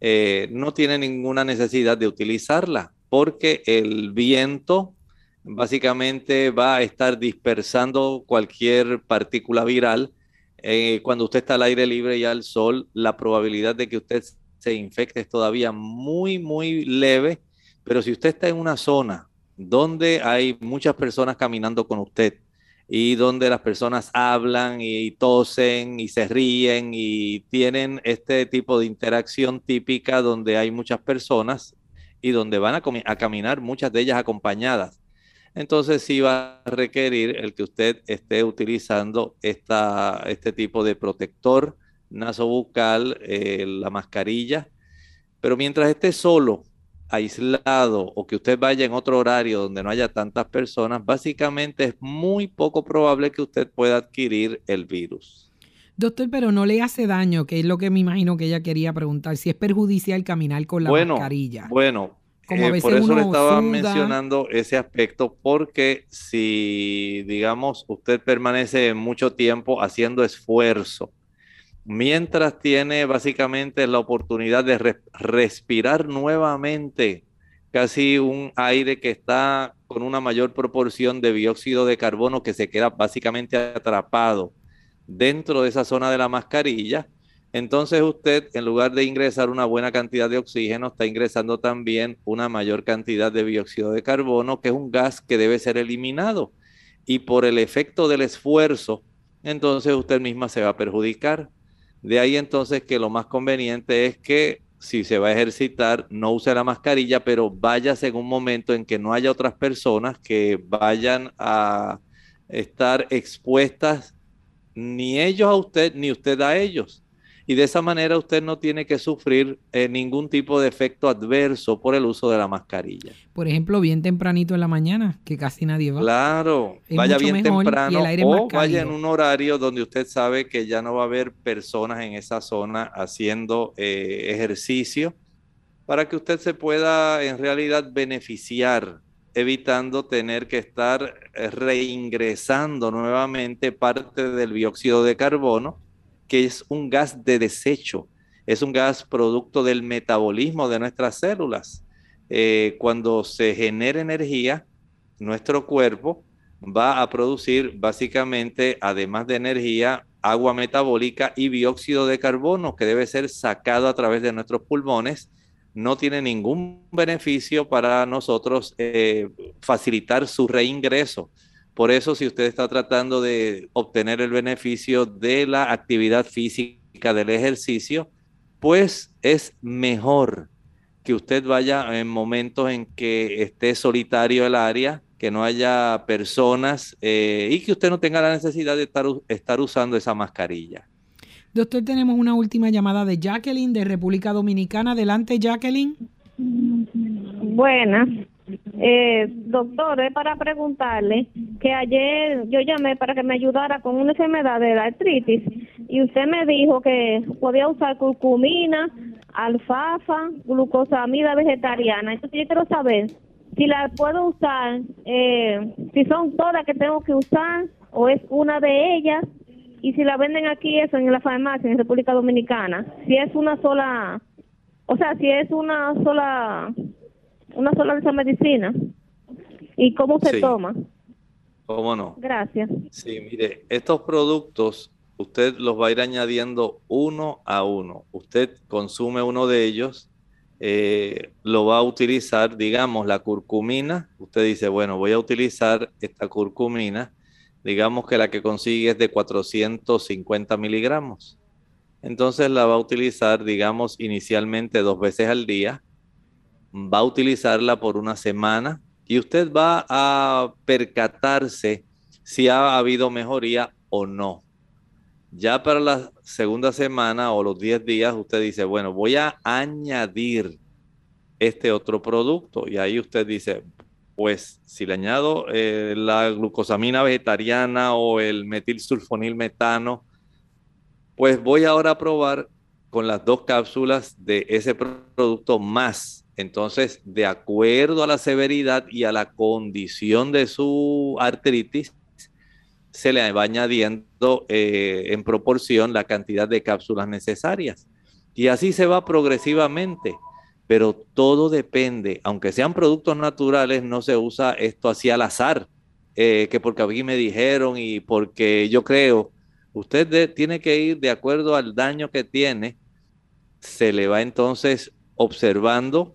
eh, no tiene ninguna necesidad de utilizarla porque el viento básicamente va a estar dispersando cualquier partícula viral. Eh, cuando usted está al aire libre y al sol, la probabilidad de que usted se infecte es todavía muy, muy leve, pero si usted está en una zona donde hay muchas personas caminando con usted, y donde las personas hablan y tosen y se ríen y tienen este tipo de interacción típica donde hay muchas personas y donde van a, caminar muchas de ellas acompañadas. Entonces sí va a requerir el que usted esté utilizando esta, este tipo de protector nasobucal, eh, la mascarilla, pero mientras esté solo, aislado o que usted vaya en otro horario donde no haya tantas personas, básicamente es muy poco probable que usted pueda adquirir el virus. Doctor, pero no le hace daño, que es lo que me imagino que ella quería preguntar, si es perjudicial caminar con la mascarilla. Bueno, eh, por eso le estaba mencionando ese aspecto, porque si, digamos, usted permanece mucho tiempo haciendo esfuerzo, mientras tiene básicamente la oportunidad de respirar nuevamente casi un aire que está con una mayor proporción de dióxido de carbono que se queda básicamente atrapado dentro de esa zona de la mascarilla. Entonces usted, en lugar de ingresar una buena cantidad de oxígeno, está ingresando también una mayor cantidad de dióxido de carbono, que es un gas que debe ser eliminado. Y por el efecto del esfuerzo, entonces usted misma se va a perjudicar. De ahí entonces que lo más conveniente es que si se va a ejercitar, no use la mascarilla, pero váyase en un momento en que no haya otras personas que vayan a estar expuestas ni ellos a usted ni usted a ellos y de esa manera usted no tiene que sufrir eh, ningún tipo de efecto adverso por el uso de la mascarilla. Por ejemplo, bien tempranito en la mañana, que casi nadie va. Claro, vaya bien temprano o vaya en un horario donde usted sabe que ya no va a haber personas en esa zona haciendo eh, ejercicio para que usted se pueda en realidad beneficiar evitando tener que estar eh, reingresando nuevamente parte del dióxido de carbono que es un gas de desecho, es un gas producto del metabolismo de nuestras células. Eh, cuando se genera energía, nuestro cuerpo va a producir básicamente, además de energía, agua metabólica y dióxido de carbono que debe ser sacado a través de nuestros pulmones. No tiene ningún beneficio para nosotros eh, facilitar su reingreso por eso, si usted está tratando de obtener el beneficio de la actividad física, del ejercicio, pues es mejor que usted vaya en momentos en que esté solitario el área, que no haya personas eh, y que usted no tenga la necesidad de estar, estar usando esa mascarilla. Doctor, tenemos una última llamada de Jacqueline de República Dominicana. Adelante, Jacqueline. Buenas. Eh, doctor, es para preguntarle que ayer yo llamé para que me ayudara con una enfermedad de la artritis y usted me dijo que podía usar curcumina, alfafa, glucosamida vegetariana. Entonces yo quiero saber si la puedo usar, eh, si son todas que tengo que usar o es una de ellas y si la venden aquí eso en la farmacia en República Dominicana, si es una sola, o sea, si es una sola, una sola de esa medicina y cómo se Sí. toma. ¿Cómo no? Gracias. Sí, mire, estos productos usted los va a ir añadiendo uno a uno. Usted consume uno de ellos, eh, lo va a utilizar, digamos, la curcumina. Usted dice, bueno, voy a utilizar esta curcumina. Digamos que la que consigue es de 450 miligramos. Entonces la va a utilizar, digamos, inicialmente dos veces al día. Va a utilizarla por una semana y usted va a percatarse si ha habido mejoría o no. Ya para la segunda semana o los 10 días, usted dice, bueno, voy a añadir este otro producto. Y ahí usted dice, pues si le añado eh, la glucosamina vegetariana o el metilsulfonil metano, pues voy ahora a probar con las dos cápsulas de ese producto más. Entonces, de acuerdo a la severidad y a la condición de su artritis, se le va añadiendo eh, en proporción la cantidad de cápsulas necesarias. Y así se va progresivamente. Pero todo depende, aunque sean productos naturales, no se usa esto así al azar, eh, que porque aquí me dijeron y porque yo creo. Usted tiene que ir de acuerdo al daño que tiene, se le va entonces observando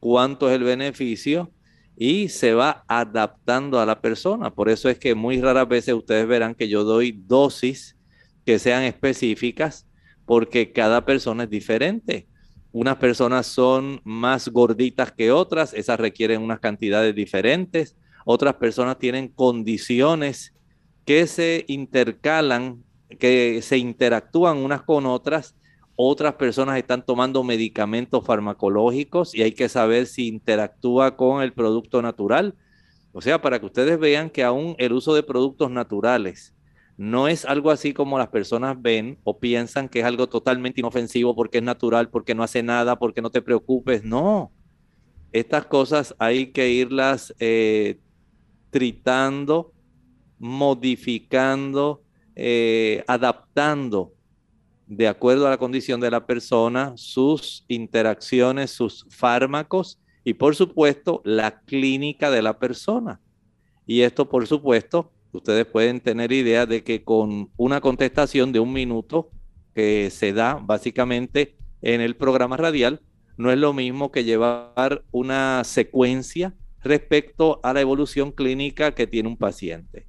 cuánto es el beneficio y se va adaptando a la persona. Por eso es que muy raras veces ustedes verán que yo doy dosis que sean específicas porque cada persona es diferente. Unas personas son más gorditas que otras, esas requieren unas cantidades diferentes. Otras personas tienen condiciones que se intercalan, que se interactúan unas con otras. Otras personas están tomando medicamentos farmacológicos y hay que saber si interactúa con el producto natural. O sea, para que ustedes vean que aún el uso de productos naturales no es algo así como las personas ven o piensan que es algo totalmente inofensivo porque es natural, porque no hace nada, porque no te preocupes. No, estas cosas hay que irlas eh, tritando, modificando, eh, adaptando de acuerdo a la condición de la persona, sus interacciones, sus fármacos y por supuesto la clínica de la persona. Y esto por supuesto, ustedes pueden tener idea de que con una contestación de un minuto que se da básicamente en el programa radial, no es lo mismo que llevar una secuencia respecto a la evolución clínica que tiene un paciente.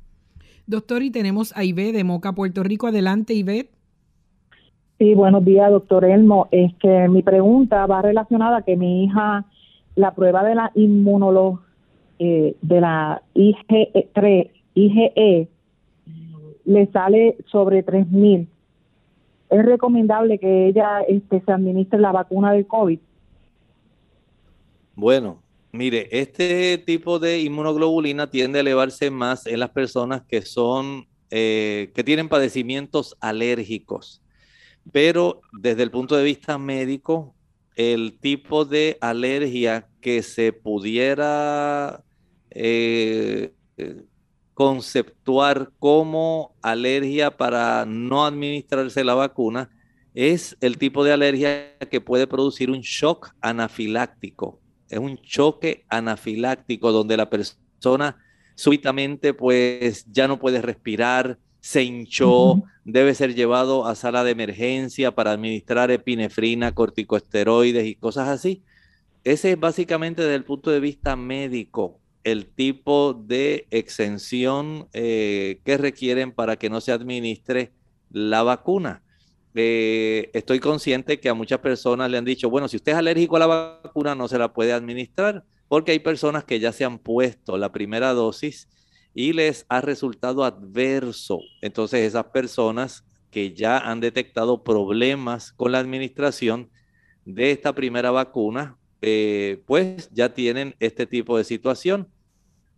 Doctor, y tenemos a Ivette de Moca, Puerto Rico. Adelante, Ivette. Sí, buenos días, doctor Elmo. Es que mi pregunta va relacionada a que mi hija, la prueba de la inmunolo, eh, de la IgE3, IgE, le sale sobre 3000. Es recomendable que ella este, se administre la vacuna del COVID. Bueno, mire, este tipo de inmunoglobulina tiende a elevarse más en las personas que son, eh, que tienen padecimientos alérgicos. Pero desde el punto de vista médico, el tipo de alergia que se pudiera eh, conceptuar como alergia para no administrarse la vacuna es el tipo de alergia que puede producir un shock anafiláctico. Es un choque anafiláctico donde la persona súbitamente pues ya no puede respirar, se hinchó, debe ser llevado a sala de emergencia para administrar epinefrina, corticosteroides y cosas así. Ese es básicamente desde el punto de vista médico el tipo de exención eh, que requieren para que no se administre la vacuna. Eh, estoy consciente que a muchas personas le han dicho, bueno, si usted es alérgico a la vacuna no se la puede administrar, porque hay personas que ya se han puesto la primera dosis y les ha resultado adverso. Entonces esas personas que ya han detectado problemas con la administración de esta primera vacuna, eh, pues ya tienen este tipo de situación.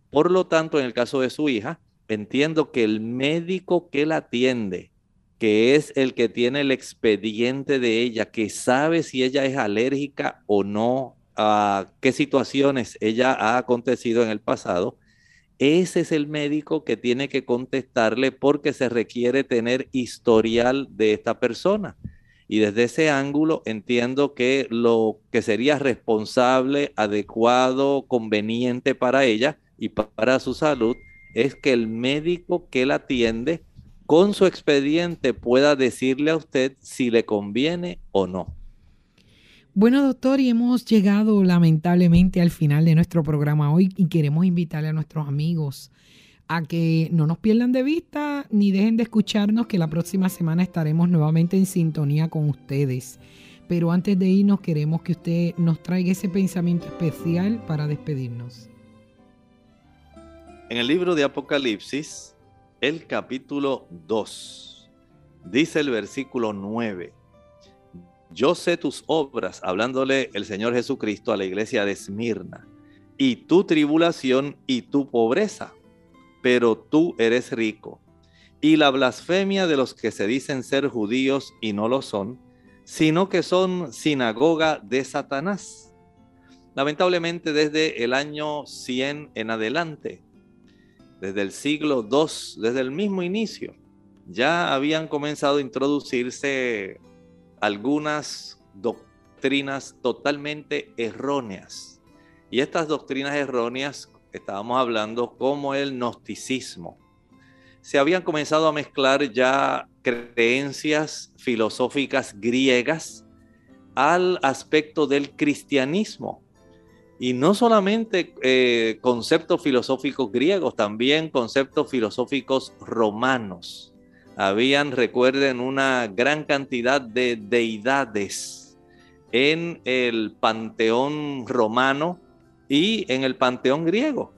Por lo tanto, en el caso de su hija, entiendo que el médico que la atiende, que es el que tiene el expediente de ella, que sabe si ella es alérgica o no, a qué situaciones ella ha acontecido en el pasado, ese es el médico que tiene que contestarle porque se requiere tener historial de esta persona. Y desde ese ángulo entiendo que lo que sería responsable, adecuado, conveniente para ella y para su salud es que el médico que la atiende con su expediente pueda decirle a usted si le conviene o no. Bueno, doctor, y hemos llegado lamentablemente al final de nuestro programa hoy y queremos invitarle a nuestros amigos a que no nos pierdan de vista ni dejen de escucharnos, que la próxima semana estaremos nuevamente en sintonía con ustedes. Pero antes de irnos, queremos que usted nos traiga ese pensamiento especial para despedirnos. En el libro de Apocalipsis, el capítulo 2, dice el versículo 9, yo sé tus obras, hablándole el Señor Jesucristo a la iglesia de Esmirna, y tu tribulación y tu pobreza pero tú eres rico. Y la blasfemia de los que se dicen ser judíos y no lo son, sino que son sinagoga de Satanás. Lamentablemente desde el año 100 en adelante, desde el siglo II, desde el mismo inicio, ya habían comenzado a introducirse algunas doctrinas totalmente erróneas. Y estas doctrinas erróneas estábamos hablando como el gnosticismo. Se habían comenzado a mezclar ya creencias filosóficas griegas al aspecto del cristianismo. Y no solamente eh, conceptos filosóficos griegos, también conceptos filosóficos romanos. Habían, recuerden, una gran cantidad de deidades en el panteón romano y en el panteón griego.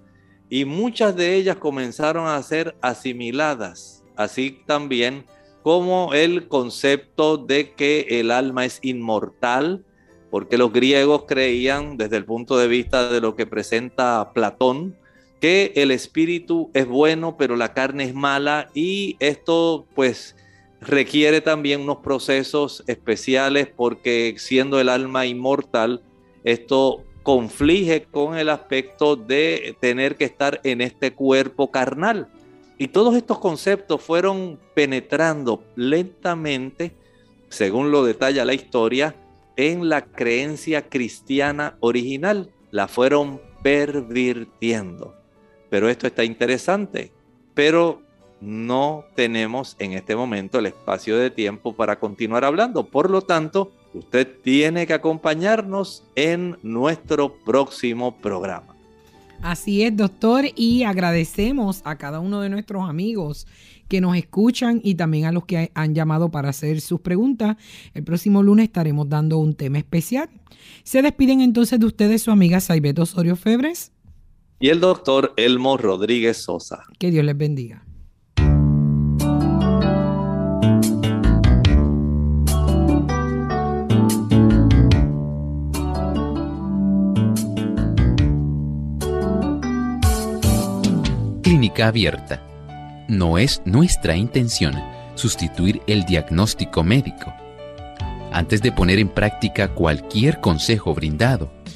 Y muchas de ellas comenzaron a ser asimiladas, así también como el concepto de que el alma es inmortal, porque los griegos creían desde el punto de vista de lo que presenta Platón, que el espíritu es bueno, pero la carne es mala y esto pues requiere también unos procesos especiales porque siendo el alma inmortal, esto conflige con el aspecto de tener que estar en este cuerpo carnal. Y todos estos conceptos fueron penetrando lentamente, según lo detalla la historia, en la creencia cristiana original. La fueron pervirtiendo. Pero esto está interesante. Pero no tenemos en este momento el espacio de tiempo para continuar hablando. Por lo tanto, usted tiene que acompañarnos en nuestro próximo programa. Así es, doctor, y agradecemos a cada uno de nuestros amigos que nos escuchan y también a los que han llamado para hacer sus preguntas. El próximo lunes estaremos dando un tema especial. Se despiden entonces de ustedes su amiga Saibeto Osorio Febres. Y el doctor Elmo Rodríguez Sosa. Que Dios les bendiga. Clínica Abierta. No es nuestra intención sustituir el diagnóstico médico. Antes de poner en práctica cualquier consejo brindado